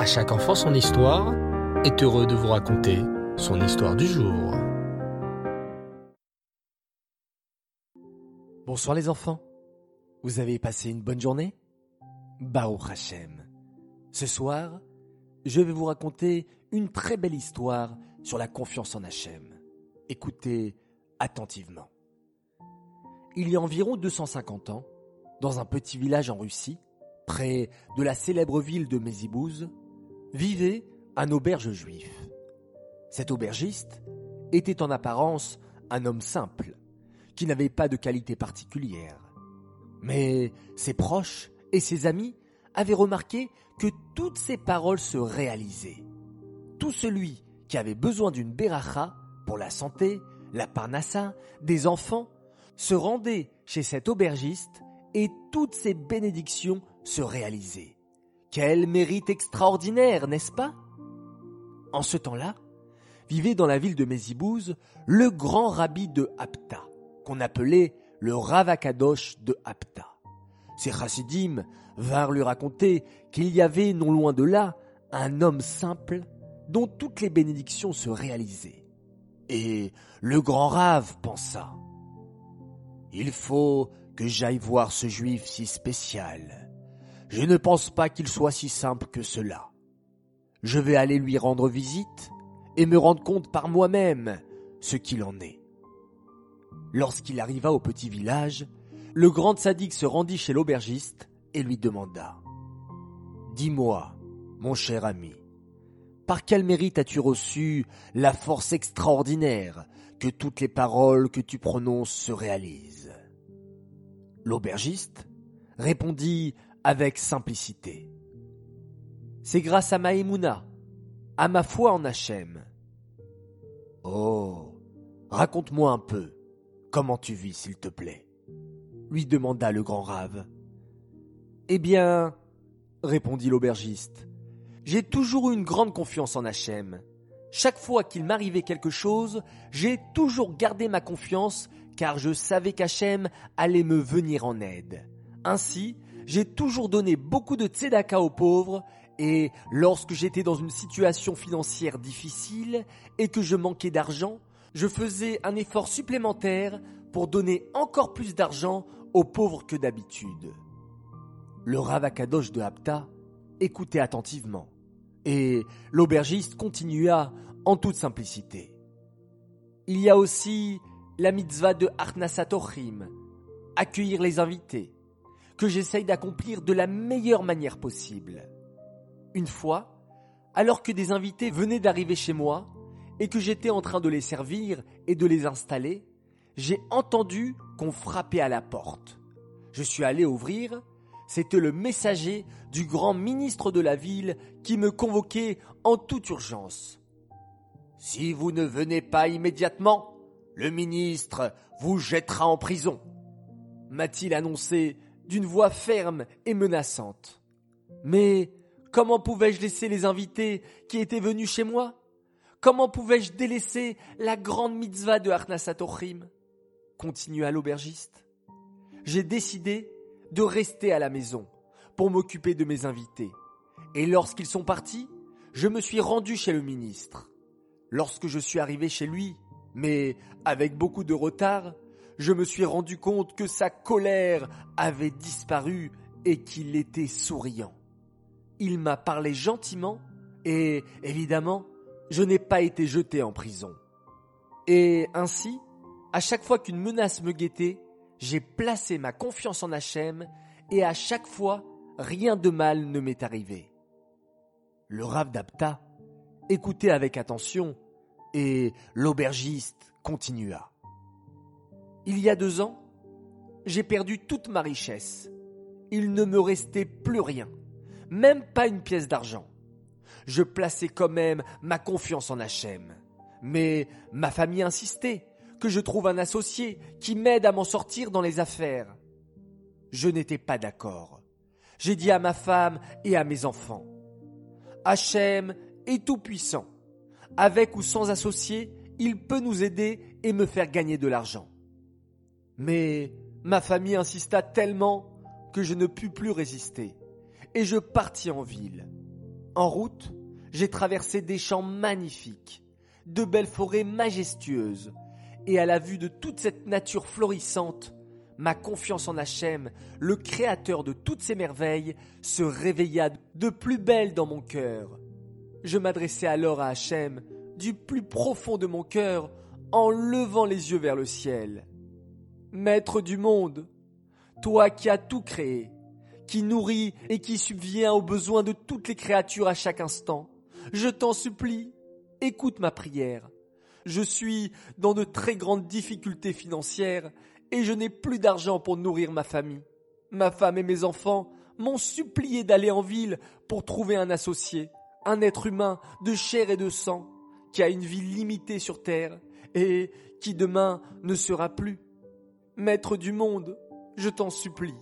À chaque enfant son histoire est heureux de vous raconter son histoire du jour. Bonsoir les enfants. Vous avez passé une bonne journée? Baruch Hashem. Ce soir, je vais vous raconter une très belle histoire sur la confiance en Hachem. Écoutez attentivement. Il y a environ 250 ans, dans un petit village en Russie, près de la célèbre ville de Mézibouz, vivait un auberge juif. Cet aubergiste était en apparence un homme simple, qui n'avait pas de qualité particulière. Mais ses proches et ses amis avaient remarqué que toutes ses paroles se réalisaient. Tout celui qui avait besoin d'une beracha pour la santé, la parnassa, des enfants, se rendait chez cet aubergiste et toutes ses bénédictions se réalisaient. Quel mérite extraordinaire, n'est-ce pas? En ce temps-là, vivait dans la ville de Mézibouz le grand rabbi de Apta, qu'on appelait le Ravakadosh de Apta. Ses chassidim vinrent lui raconter qu'il y avait, non loin de là, un homme simple dont toutes les bénédictions se réalisaient. Et le grand rave pensa, Il faut que j'aille voir ce juif si spécial. Je ne pense pas qu'il soit si simple que cela. Je vais aller lui rendre visite et me rendre compte par moi-même ce qu'il en est. Lorsqu'il arriva au petit village, le grand sadique se rendit chez l'aubergiste et lui demanda Dis-moi, mon cher ami, par quel mérite as-tu reçu la force extraordinaire que toutes les paroles que tu prononces se réalisent? L'aubergiste répondit avec simplicité C'est grâce à Maïmouna, à ma foi en Hachem. Oh, raconte-moi un peu comment tu vis, s'il te plaît? lui demanda le grand rave. Eh bien, répondit l'aubergiste, j'ai toujours eu une grande confiance en Hachem. Chaque fois qu'il m'arrivait quelque chose, j'ai toujours gardé ma confiance car je savais qu'Hachem allait me venir en aide. Ainsi, j'ai toujours donné beaucoup de tzedaka aux pauvres et lorsque j'étais dans une situation financière difficile et que je manquais d'argent, je faisais un effort supplémentaire pour donner encore plus d'argent aux pauvres que d'habitude. Le Ravakadosh de Hapta écoutait attentivement, et l'aubergiste continua en toute simplicité. Il y a aussi la mitzvah de Arnasatochim, accueillir les invités, que j'essaye d'accomplir de la meilleure manière possible. Une fois, alors que des invités venaient d'arriver chez moi, et que j'étais en train de les servir et de les installer, j'ai entendu qu'on frappait à la porte. Je suis allé ouvrir. C'était le messager du grand ministre de la ville qui me convoquait en toute urgence. Si vous ne venez pas immédiatement, le ministre vous jettera en prison, m'a-t-il annoncé d'une voix ferme et menaçante. Mais comment pouvais-je laisser les invités qui étaient venus chez moi? Comment pouvais-je délaisser la grande mitzvah de Arnasatochim continua l'aubergiste. J'ai décidé de rester à la maison pour m'occuper de mes invités. Et lorsqu'ils sont partis, je me suis rendu chez le ministre. Lorsque je suis arrivé chez lui, mais avec beaucoup de retard, je me suis rendu compte que sa colère avait disparu et qu'il était souriant. Il m'a parlé gentiment et, évidemment, je n'ai pas été jeté en prison. Et ainsi, à chaque fois qu'une menace me guettait, j'ai placé ma confiance en Hachem et à chaque fois, rien de mal ne m'est arrivé. Le Rav d'Apta écoutait avec attention et l'aubergiste continua. Il y a deux ans, j'ai perdu toute ma richesse. Il ne me restait plus rien, même pas une pièce d'argent. Je plaçais quand même ma confiance en Hachem. Mais ma famille insistait que je trouve un associé qui m'aide à m'en sortir dans les affaires. Je n'étais pas d'accord. J'ai dit à ma femme et à mes enfants, Hachem est tout puissant. Avec ou sans associé, il peut nous aider et me faire gagner de l'argent. Mais ma famille insista tellement que je ne pus plus résister et je partis en ville. En route, j'ai traversé des champs magnifiques, de belles forêts majestueuses, et à la vue de toute cette nature florissante, ma confiance en Hachem, le créateur de toutes ces merveilles, se réveilla de plus belle dans mon cœur. Je m'adressai alors à Hachem du plus profond de mon cœur en levant les yeux vers le ciel. Maître du monde, toi qui as tout créé, qui nourrit et qui subvient aux besoins de toutes les créatures à chaque instant, je t'en supplie, écoute ma prière. Je suis dans de très grandes difficultés financières et je n'ai plus d'argent pour nourrir ma famille. Ma femme et mes enfants m'ont supplié d'aller en ville pour trouver un associé, un être humain de chair et de sang, qui a une vie limitée sur terre et qui demain ne sera plus. Maître du monde, je t'en supplie,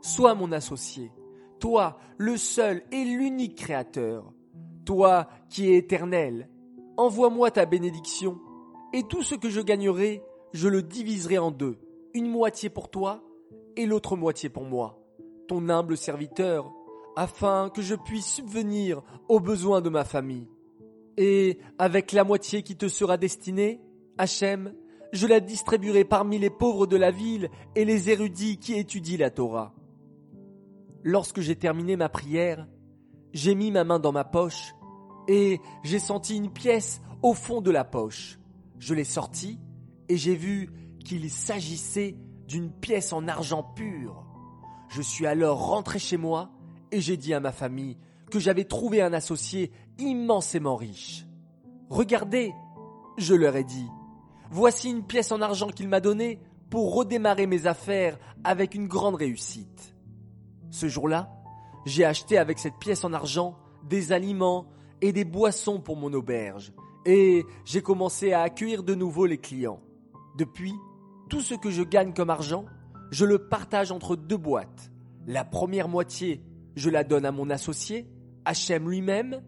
sois mon associé, toi le seul et l'unique créateur, toi qui es éternel, envoie-moi ta bénédiction, et tout ce que je gagnerai, je le diviserai en deux, une moitié pour toi et l'autre moitié pour moi, ton humble serviteur, afin que je puisse subvenir aux besoins de ma famille. Et avec la moitié qui te sera destinée, Hachem, je la distribuerai parmi les pauvres de la ville et les érudits qui étudient la Torah. Lorsque j'ai terminé ma prière, j'ai mis ma main dans ma poche et j'ai senti une pièce au fond de la poche. Je l'ai sortie et j'ai vu qu'il s'agissait d'une pièce en argent pur. Je suis alors rentré chez moi et j'ai dit à ma famille que j'avais trouvé un associé immensément riche. Regardez, je leur ai dit, voici une pièce en argent qu'il m'a donnée pour redémarrer mes affaires avec une grande réussite. Ce jour-là, j'ai acheté avec cette pièce en argent des aliments et des boissons pour mon auberge, et j'ai commencé à accueillir de nouveau les clients. Depuis, tout ce que je gagne comme argent, je le partage entre deux boîtes. La première moitié, je la donne à mon associé, Hachem lui-même,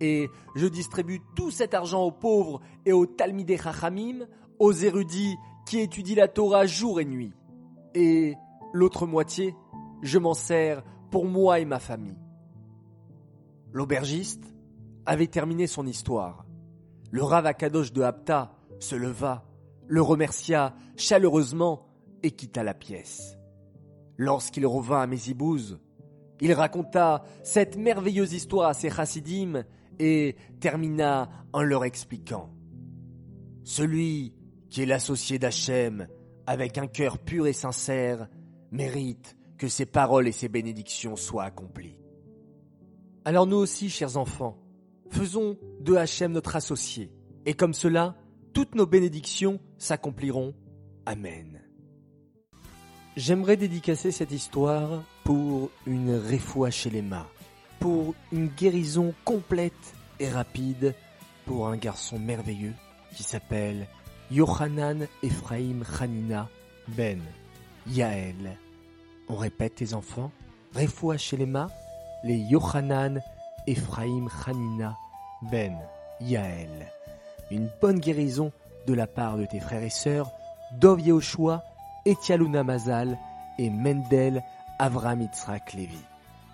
et je distribue tout cet argent aux pauvres et aux Talmidei Chachamim, aux érudits qui étudient la Torah jour et nuit. Et l'autre moitié, je m'en sers pour moi et ma famille. L'aubergiste avait terminé son histoire. Le Rav Akadosh de Hapta se leva, le remercia chaleureusement et quitta la pièce. Lorsqu'il revint à Mézibouz, il raconta cette merveilleuse histoire à ses chassidim et termina en leur expliquant Celui qui est l'associé d'Hachem avec un cœur pur et sincère mérite que ses paroles et ses bénédictions soient accomplies. Alors nous aussi, chers enfants, faisons de Hachem notre associé, et comme cela, toutes nos bénédictions s'accompliront. Amen. J'aimerais dédicacer cette histoire pour une réfoua chez les mains, pour une guérison complète et rapide pour un garçon merveilleux qui s'appelle Yohanan Ephraim Hanina Ben Yael. On répète les enfants, les mains, les Yohanan Ephraim Hanina Ben Yael. Une bonne guérison de la part de tes frères et sœurs, Dov Yehoshua Etialuna Mazal et Mendel Avram Yitzhak Levi.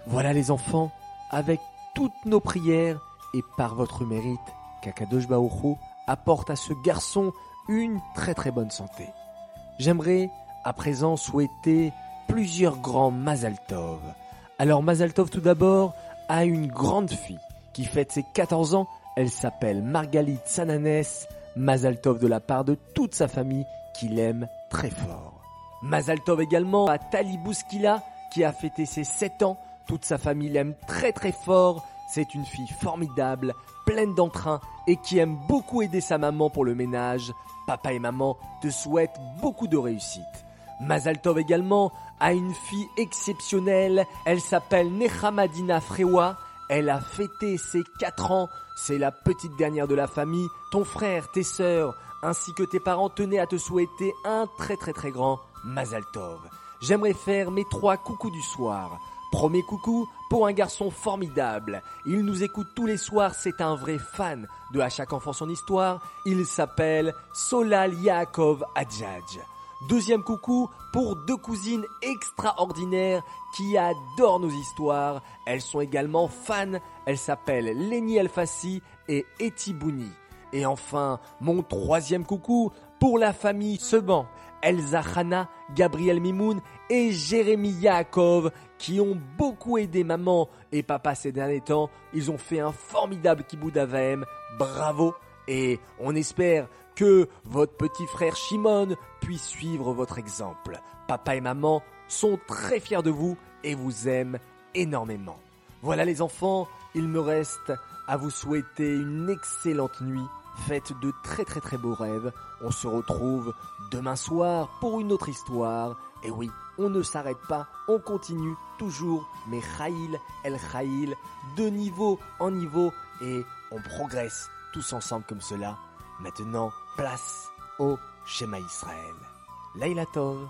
Voilà les enfants, avec toutes nos prières et par votre mérite, Kakadosh Baoru apporte à ce garçon une très très bonne santé. J'aimerais à présent souhaiter plusieurs grands Mazaltov. Alors Mazaltov tout d'abord a une grande fille qui fête ses 14 ans. Elle s'appelle Margalit Sananes. Mazaltov de la part de toute sa famille qui l'aime très fort. Mazaltov également à Talibouskila qui a fêté ses 7 ans. Toute sa famille l'aime très très fort. C'est une fille formidable, pleine d'entrain et qui aime beaucoup aider sa maman pour le ménage. Papa et maman te souhaitent beaucoup de réussite. Mazaltov également a une fille exceptionnelle. Elle s'appelle Nehamadina Frewa. Elle a fêté ses 4 ans. C'est la petite dernière de la famille. Ton frère, tes sœurs, ainsi que tes parents tenaient à te souhaiter un très très très grand Mazaltov. J'aimerais faire mes trois coucous du soir. Premier coucou pour un garçon formidable. Il nous écoute tous les soirs, c'est un vrai fan de À chaque enfant son histoire. Il s'appelle Solal Yaakov Adjadj. Deuxième coucou pour deux cousines extraordinaires qui adorent nos histoires. Elles sont également fans. Elles s'appellent Lénie Elfassi et Eti Bouni. Et enfin, mon troisième coucou pour la famille Seban. Elsa Hana, Gabriel Mimoun et Jérémy Yaakov qui ont beaucoup aidé maman et papa ces derniers temps. Ils ont fait un formidable kibou d'Avaem. Bravo et on espère que votre petit frère Shimon puisse suivre votre exemple. Papa et maman sont très fiers de vous et vous aiment énormément. Voilà les enfants, il me reste à vous souhaiter une excellente nuit Faites de très très très beaux rêves. On se retrouve demain soir pour une autre histoire. Et oui, on ne s'arrête pas, on continue toujours. Mais Khaïl, El Khaïl, de niveau en niveau. Et on progresse tous ensemble comme cela. Maintenant, place au schéma Israël. Laila Tov.